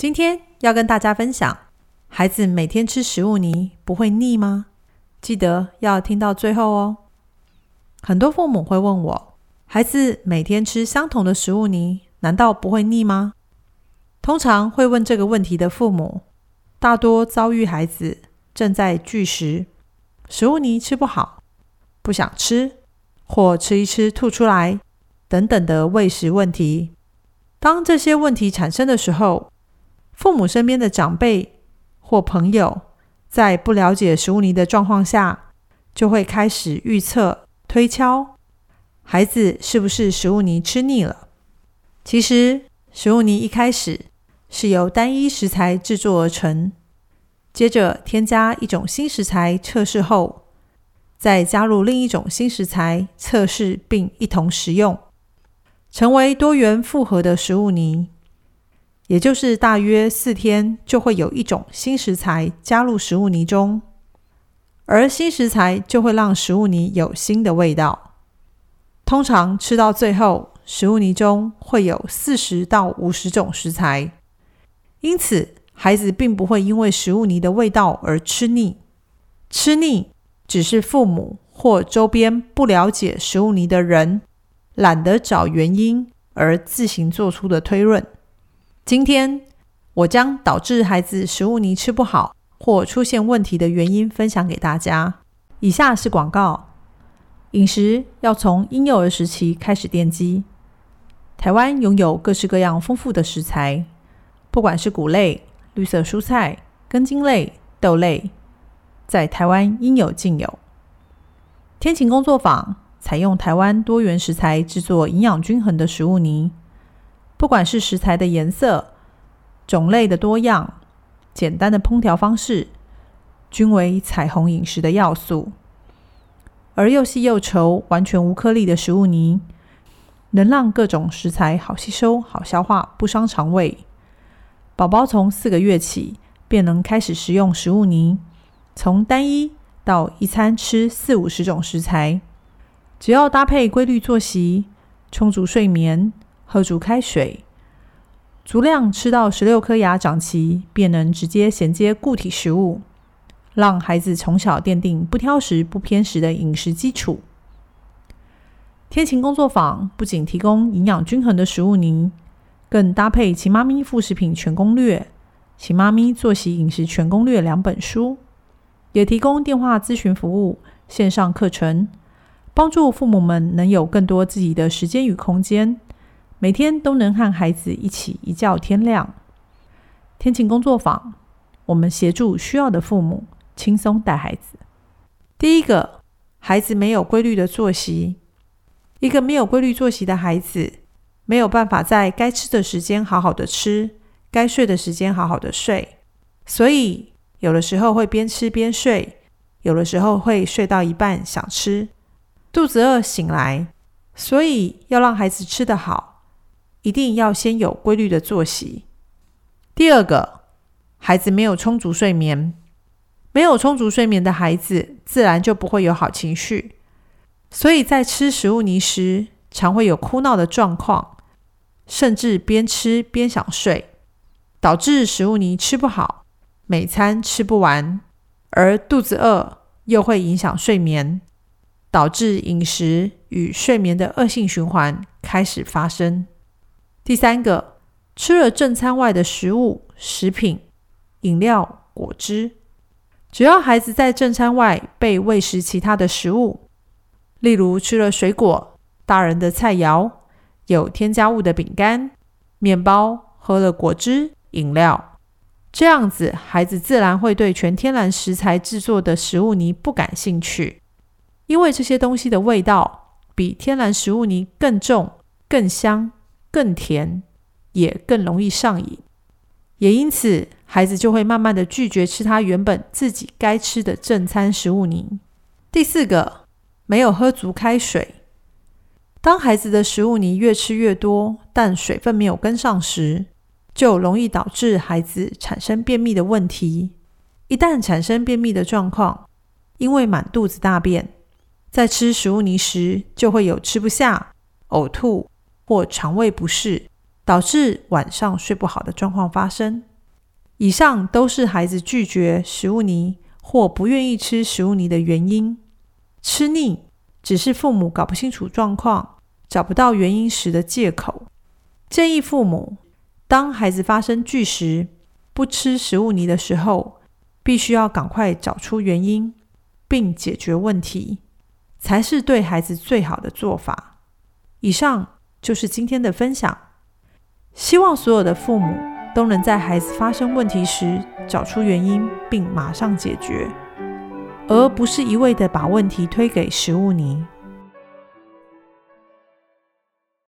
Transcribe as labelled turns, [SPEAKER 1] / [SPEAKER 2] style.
[SPEAKER 1] 今天要跟大家分享，孩子每天吃食物泥不会腻吗？记得要听到最后哦。很多父母会问我，孩子每天吃相同的食物泥，难道不会腻吗？通常会问这个问题的父母，大多遭遇孩子正在拒食、食物泥吃不好、不想吃，或吃一吃吐出来等等的喂食问题。当这些问题产生的时候，父母身边的长辈或朋友，在不了解食物泥的状况下，就会开始预测、推敲孩子是不是食物泥吃腻了。其实，食物泥一开始是由单一食材制作而成，接着添加一种新食材测试后，再加入另一种新食材测试并一同食用，成为多元复合的食物泥。也就是大约四天就会有一种新食材加入食物泥中，而新食材就会让食物泥有新的味道。通常吃到最后，食物泥中会有四十到五十种食材，因此孩子并不会因为食物泥的味道而吃腻。吃腻只是父母或周边不了解食物泥的人懒得找原因而自行做出的推论。今天我将导致孩子食物泥吃不好或出现问题的原因分享给大家。以下是广告：饮食要从婴幼儿时期开始奠基。台湾拥有各式各样丰富的食材，不管是谷类、绿色蔬菜、根茎类、豆类，在台湾应有尽有。天晴工作坊采用台湾多元食材制作营养均衡的食物泥。不管是食材的颜色、种类的多样、简单的烹调方式，均为彩虹饮食的要素。而又细又稠、完全无颗粒的食物泥，能让各种食材好吸收、好消化，不伤肠胃。宝宝从四个月起便能开始食用食物泥，从单一到一餐吃四五十种食材，只要搭配规律作息、充足睡眠。喝足开水，足量吃到十六颗牙长齐，便能直接衔接固体食物，让孩子从小奠定不挑食、不偏食的饮食基础。天晴工作坊不仅提供营养均衡的食物泥，更搭配《秦妈咪副食品全攻略》《秦妈咪作息饮食全攻略》两本书，也提供电话咨询服务、线上课程，帮助父母们能有更多自己的时间与空间。每天都能和孩子一起一觉天亮。天晴工作坊，我们协助需要的父母轻松带孩子。第一个，孩子没有规律的作息。一个没有规律作息的孩子，没有办法在该吃的时间好好的吃，该睡的时间好好的睡，所以有的时候会边吃边睡，有的时候会睡到一半想吃，肚子饿醒来，所以要让孩子吃得好。一定要先有规律的作息。第二个，孩子没有充足睡眠，没有充足睡眠的孩子，自然就不会有好情绪，所以在吃食物泥时，常会有哭闹的状况，甚至边吃边想睡，导致食物泥吃不好，每餐吃不完，而肚子饿又会影响睡眠，导致饮食与睡眠的恶性循环开始发生。第三个，吃了正餐外的食物、食品、饮料、果汁，只要孩子在正餐外被喂食其他的食物，例如吃了水果、大人的菜肴、有添加物的饼干、面包，喝了果汁、饮料，这样子孩子自然会对全天然食材制作的食物泥不感兴趣，因为这些东西的味道比天然食物泥更重、更香。更甜，也更容易上瘾。也因此，孩子就会慢慢的拒绝吃他原本自己该吃的正餐食物泥。第四个，没有喝足开水。当孩子的食物泥越吃越多，但水分没有跟上时，就容易导致孩子产生便秘的问题。一旦产生便秘的状况，因为满肚子大便，在吃食物泥时就会有吃不下、呕吐或肠胃不适，导致晚上睡不好的状况发生。以上都是孩子拒绝食物泥或不愿意吃食物泥的原因。吃腻。只是父母搞不清楚状况、找不到原因时的借口。建议父母，当孩子发生拒食、不吃食物泥的时候，必须要赶快找出原因，并解决问题，才是对孩子最好的做法。以上就是今天的分享，希望所有的父母都能在孩子发生问题时找出原因，并马上解决。而不是一味的把问题推给食物泥。